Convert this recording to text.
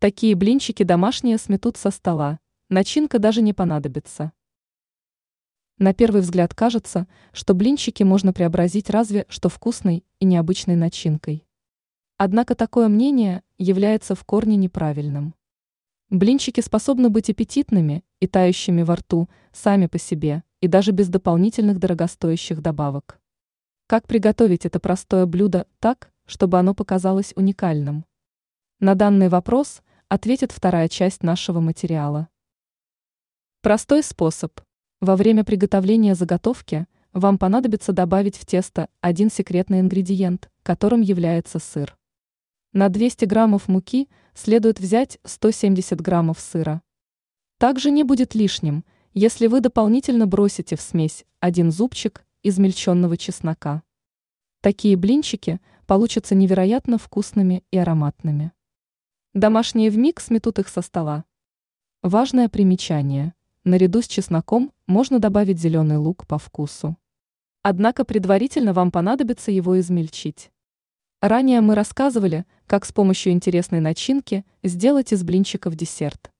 Такие блинчики домашние сметут со стола, начинка даже не понадобится. На первый взгляд кажется, что блинчики можно преобразить разве что вкусной и необычной начинкой. Однако такое мнение является в корне неправильным. Блинчики способны быть аппетитными и тающими во рту сами по себе и даже без дополнительных дорогостоящих добавок. Как приготовить это простое блюдо так, чтобы оно показалось уникальным? На данный вопрос ответит вторая часть нашего материала. Простой способ. Во время приготовления заготовки вам понадобится добавить в тесто один секретный ингредиент, которым является сыр. На 200 граммов муки следует взять 170 граммов сыра. Также не будет лишним, если вы дополнительно бросите в смесь один зубчик измельченного чеснока. Такие блинчики получатся невероятно вкусными и ароматными. Домашние вмиг сметут их со стола. Важное примечание – Наряду с чесноком можно добавить зеленый лук по вкусу. Однако предварительно вам понадобится его измельчить. Ранее мы рассказывали, как с помощью интересной начинки сделать из блинчиков десерт.